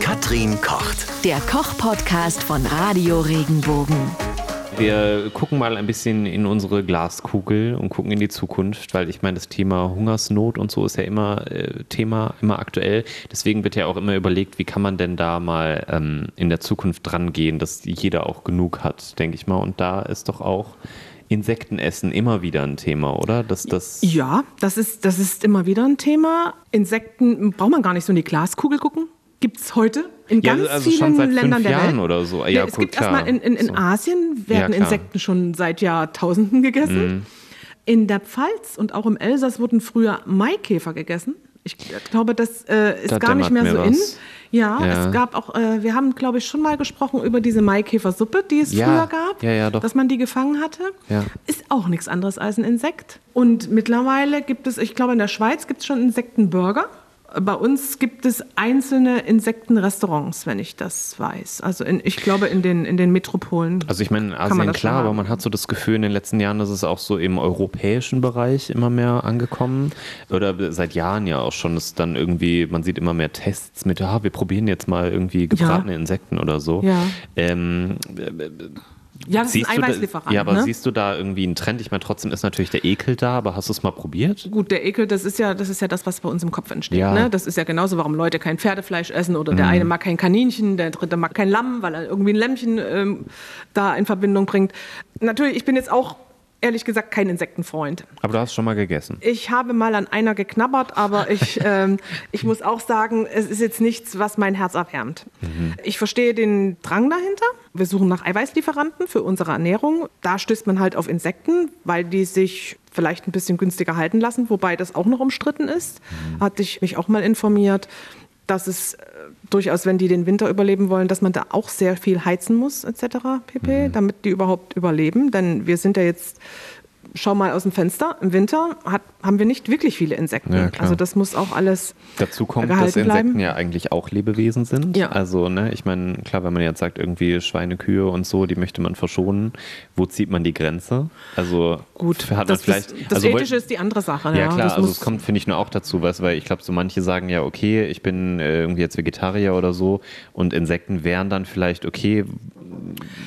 Katrin kocht. Der Koch-Podcast von Radio Regenbogen. Wir gucken mal ein bisschen in unsere Glaskugel und gucken in die Zukunft, weil ich meine, das Thema Hungersnot und so ist ja immer äh, Thema, immer aktuell. Deswegen wird ja auch immer überlegt, wie kann man denn da mal ähm, in der Zukunft dran gehen, dass jeder auch genug hat, denke ich mal. Und da ist doch auch Insektenessen immer wieder ein Thema, oder? Dass das Ja, das ist, das ist immer wieder ein Thema. Insekten braucht man gar nicht so in die Glaskugel gucken. Gibt es heute in Ja, ganz also vielen Ländern der Jahren Welt. oder so. Ja, Ja, es gut, gibt klar. erstmal in, in, in So. Asien werden. Mhm. Insekten schon seit Jahrtausenden gegessen. In der Pfalz und auch im Elsass wurden früher Maikäfer gegessen. Ich glaube, das äh, ist Da gar nicht mehr so in. was. Ja, Ja. es gab auch, äh, wir haben, glaube ich, schon mal gesprochen über diese Maikäfersuppe, die es Ja, früher gab, ja, ja, dass man die gefangen hatte. Ja. Ist auch nichts anderes als ein Insekt. Und mittlerweile gibt es, ich glaube, in der Schweiz gibt es schon Insektenburger. Bei uns gibt es einzelne Insektenrestaurants, wenn ich das weiß. Also in, ich glaube in den, in den Metropolen. Also ich meine, in Asien klar, aber man hat so das Gefühl, in den letzten Jahren ist es auch so im europäischen Bereich immer mehr angekommen. Oder seit Jahren ja auch schon, ist dann irgendwie, man sieht immer mehr Tests mit, ja, wir probieren jetzt mal irgendwie gebratene Insekten oder so. Ja. Ähm, Ja, das ist siehst ein du da, Eiweißlieferant. ja, aber ne? siehst du da irgendwie einen Trend? Ich meine, trotzdem ist natürlich der Ekel da, aber hast du es mal probiert? Gut, der Ekel, das ist ja, das ist ja das, was bei uns im Kopf entsteht. Ja. Mhm. Ne? Das ist ja genauso, warum Leute kein Pferdefleisch essen oder der eine mag kein Kaninchen, der dritte mag kein Lamm, weil er irgendwie ein Lämmchen ähm, da in Verbindung bringt. Natürlich, ich bin jetzt auch ehrlich gesagt kein Insektenfreund. Aber du hast schon mal gegessen. Ich habe mal an einer geknabbert, aber ich, ähm, ich muss auch sagen, es ist jetzt nichts, was mein Herz erwärmt. Ich verstehe den Drang dahinter. Wir suchen nach Eiweißlieferanten für unsere Ernährung. Da stößt man halt auf Insekten, weil die sich vielleicht ein bisschen günstiger halten lassen, wobei das auch noch umstritten ist. Hatte ich mich auch mal informiert, dass es äh, durchaus, wenn die den Winter überleben wollen, dass man da auch sehr viel heizen muss, etc. pp., damit die überhaupt überleben. Denn wir sind ja jetzt schau mal aus dem Fenster, im Winter hat, haben wir nicht wirklich viele Insekten. Ja, klar. also das muss auch alles Dazu kommt, dass Insekten bleiben. ja eigentlich auch Lebewesen sind. Ja. Also, ne, ich meine, klar, wenn man jetzt sagt, irgendwie Schweine, Kühe und so, die möchte man verschonen, wo zieht man die Grenze? Also, Gut, hat man das, vielleicht. das, das also, Ethische ist die andere Sache. Ja, klar, das also es kommt, finde ich, nur auch dazu, du, weil ich glaube, so manche sagen ja, okay, ich bin äh, irgendwie jetzt Vegetarier oder so und Insekten wären dann vielleicht okay,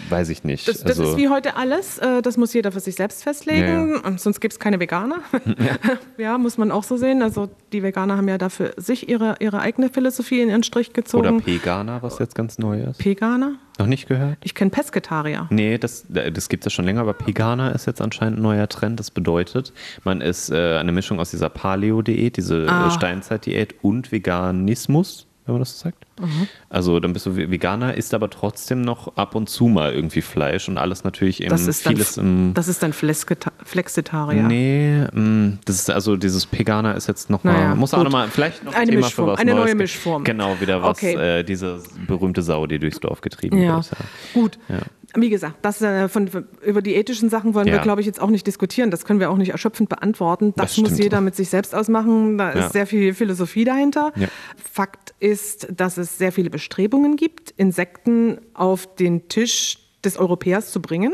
weiß ich nicht. das, das also, ist wie heute alles. äh, Das muss jeder für sich selbst festlegen. Ja, Und sonst gibt es keine Veganer. Ja. muss man auch so sehen. Also die Veganer haben ja dafür sich ihre, ihre eigene Philosophie in ihren Strich oder gezogen. Veganer, was jetzt ganz neu ist. Veganer? Noch nicht gehört? Ich kenne Pesketarier. Nee, das, das gibt es ja schon länger, aber Pegana ist jetzt anscheinend ein neuer Trend. Das bedeutet, man ist äh, eine Mischung aus dieser Paleo-Diät, diese Ah. äh, Steinzeit-Diät und Veganismus, wenn man das so sagt. Also dann bist du Ve- Veganer, isst aber trotzdem noch ab und zu mal irgendwie Fleisch und alles natürlich im, Das ist dann, vieles im... das ist dann Flexita- Flexitarier. Nee, mh, das ist also dieses Pegana ist jetzt noch mal, Naja, muss auch gut. noch mal, vielleicht noch ein Thema Mischform, für was eine Neues. neue Mischform. Genau, wieder was, Okay. äh, diese berühmte Sau, die durchs Dorf getrieben Ja, wird. gut. Ja. Wie gesagt, das, äh, von, über die ethischen Sachen wollen wir, Ja. glaube ich, jetzt auch nicht diskutieren. Das können wir auch nicht erschöpfend beantworten. Das, Das muss jeder mit sich selbst ausmachen. Da Ja. ist sehr viel Philosophie dahinter. Ja. Fakt ist, dass es sehr viele Bestrebungen gibt, Insekten auf den Tisch des Europäers zu bringen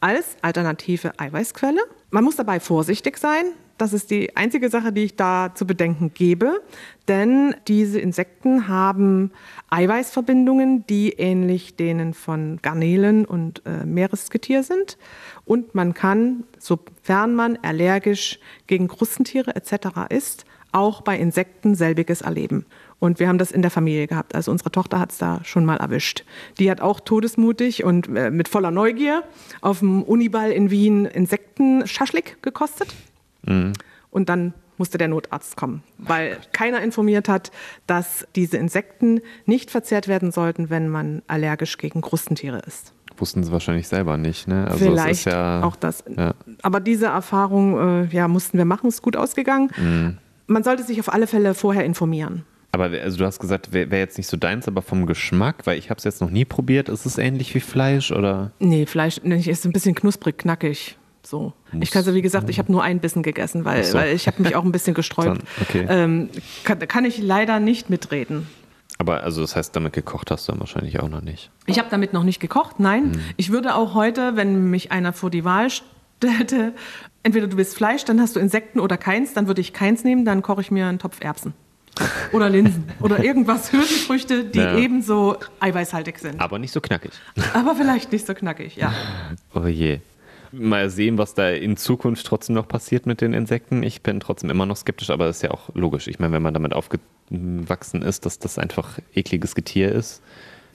als alternative Eiweißquelle. Man muss dabei vorsichtig sein. Das ist die einzige Sache, die ich da zu bedenken gebe. Denn diese Insekten haben Eiweißverbindungen, die ähnlich denen von Garnelen und äh, Meeresgetier sind. Und man kann, sofern man allergisch gegen Krustentiere etc. ist, auch bei Insekten selbiges erleben. Und wir haben das in der Familie gehabt. Also unsere Tochter hat es da schon mal erwischt. Die hat auch todesmutig und äh, mit voller Neugier auf dem Uniball in Wien Insektenschaschlik gekostet. Und dann musste der Notarzt kommen, weil keiner informiert hat, dass diese Insekten nicht verzehrt werden sollten, wenn man allergisch gegen Krustentiere ist. Wussten sie wahrscheinlich selber nicht, ne? Also Vielleicht ist ja, auch das. Ja. Aber diese Erfahrung äh, ja, mussten wir machen, ist gut ausgegangen. Mhm. Man sollte sich auf alle Fälle vorher informieren. Aber also du hast gesagt, wäre wär jetzt nicht so deins, aber vom Geschmack, weil ich habe es jetzt noch nie probiert, ist es ähnlich wie Fleisch oder? Nee, Fleisch nee, ist ein bisschen knusprig, knackig. So. Ich kann so, wie gesagt, ich habe nur einen Bissen gegessen, weil, so. weil ich habe mich auch ein bisschen gesträubt. Dann- okay. ähm, kann, kann ich leider nicht mitreden. Aber also das heißt, damit gekocht hast du dann wahrscheinlich auch noch nicht. Ich habe damit noch nicht gekocht, nein. Mhm. Ich würde auch heute, wenn mich einer vor die Wahl stellte, entweder du bist Fleisch, dann hast du Insekten oder keins, dann würde ich keins nehmen, dann koche ich mir einen Topf Erbsen. Oder Linsen. Oder irgendwas Hülsenfrüchte, die Ja. ebenso eiweißhaltig sind. Aber nicht so knackig. Aber vielleicht nicht so knackig, ja. Oh je. Mal sehen, was da in Zukunft trotzdem noch passiert mit den Insekten. Ich bin trotzdem immer noch skeptisch, aber das ist ja auch logisch. Ich meine, wenn man damit aufgewachsen ist, dass das einfach ekliges Getier ist.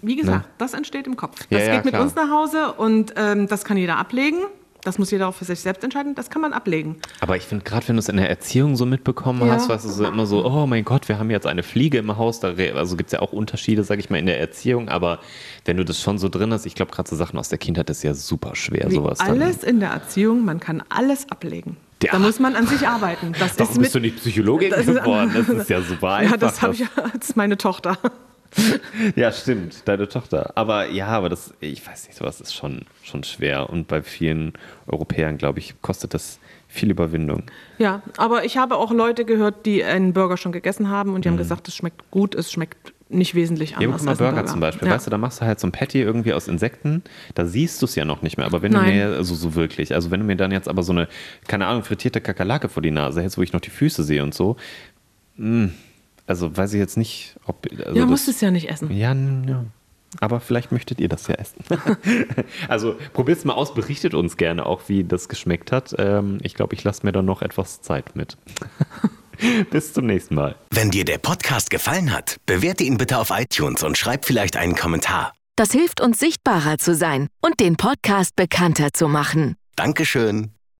Wie gesagt, das entsteht im Kopf. Ja, Das ja, geht mit klar. uns nach Hause und ähm, das kann jeder ablegen. Das muss jeder auch für sich selbst entscheiden. Das kann man ablegen. Aber ich finde, gerade wenn du es in der Erziehung so mitbekommen Ja. hast, weißt du, so immer so, oh mein Gott, wir haben jetzt eine Fliege im Haus. Da, also gibt es ja auch Unterschiede, sage ich mal, in der Erziehung. Aber wenn du das schon so drin hast, ich glaube, gerade so Sachen aus der Kindheit ist ja super schwer, Wie sowas dann. alles in der Erziehung, man kann alles ablegen. Ja. Da muss man an sich arbeiten. Das Warum ist bist du mit, nicht Psychologin Das ist- geworden? Das ist ja super einfach. ja, das habe ich als meine Tochter. Ja, stimmt, deine Tochter. Aber ja, aber das, ich weiß nicht, sowas ist schon, schon schwer. Und bei vielen Europäern, glaube ich, kostet das viel Überwindung. Ja, aber ich habe auch Leute gehört, die einen Burger schon gegessen haben und die haben gesagt, es schmeckt gut, es schmeckt nicht wesentlich Mhm. Ja, anders mal, als ein Burger, zum Beispiel. Ja. Weißt du, da machst du halt so ein Patty irgendwie aus Insekten, da siehst du es ja noch nicht mehr. Aber wenn Nein. du mir, also so wirklich, also wenn du mir dann jetzt aber so eine, keine Ahnung, frittierte Kakerlake vor die Nase hältst, wo ich noch die Füße sehe und so, mh, also weiß ich jetzt nicht, ob. Also ja, musst es ja nicht essen. Ja, ja. Aber vielleicht möchtet ihr das ja essen. also probiert es mal aus, berichtet uns gerne auch, wie das geschmeckt hat. Ähm, ich glaube, ich lasse mir da noch etwas Zeit mit. Bis zum nächsten Mal. Wenn dir der Podcast gefallen hat, bewerte ihn bitte auf iTunes und schreib vielleicht einen Kommentar. Das hilft uns sichtbarer zu sein und den Podcast bekannter zu machen. Dankeschön.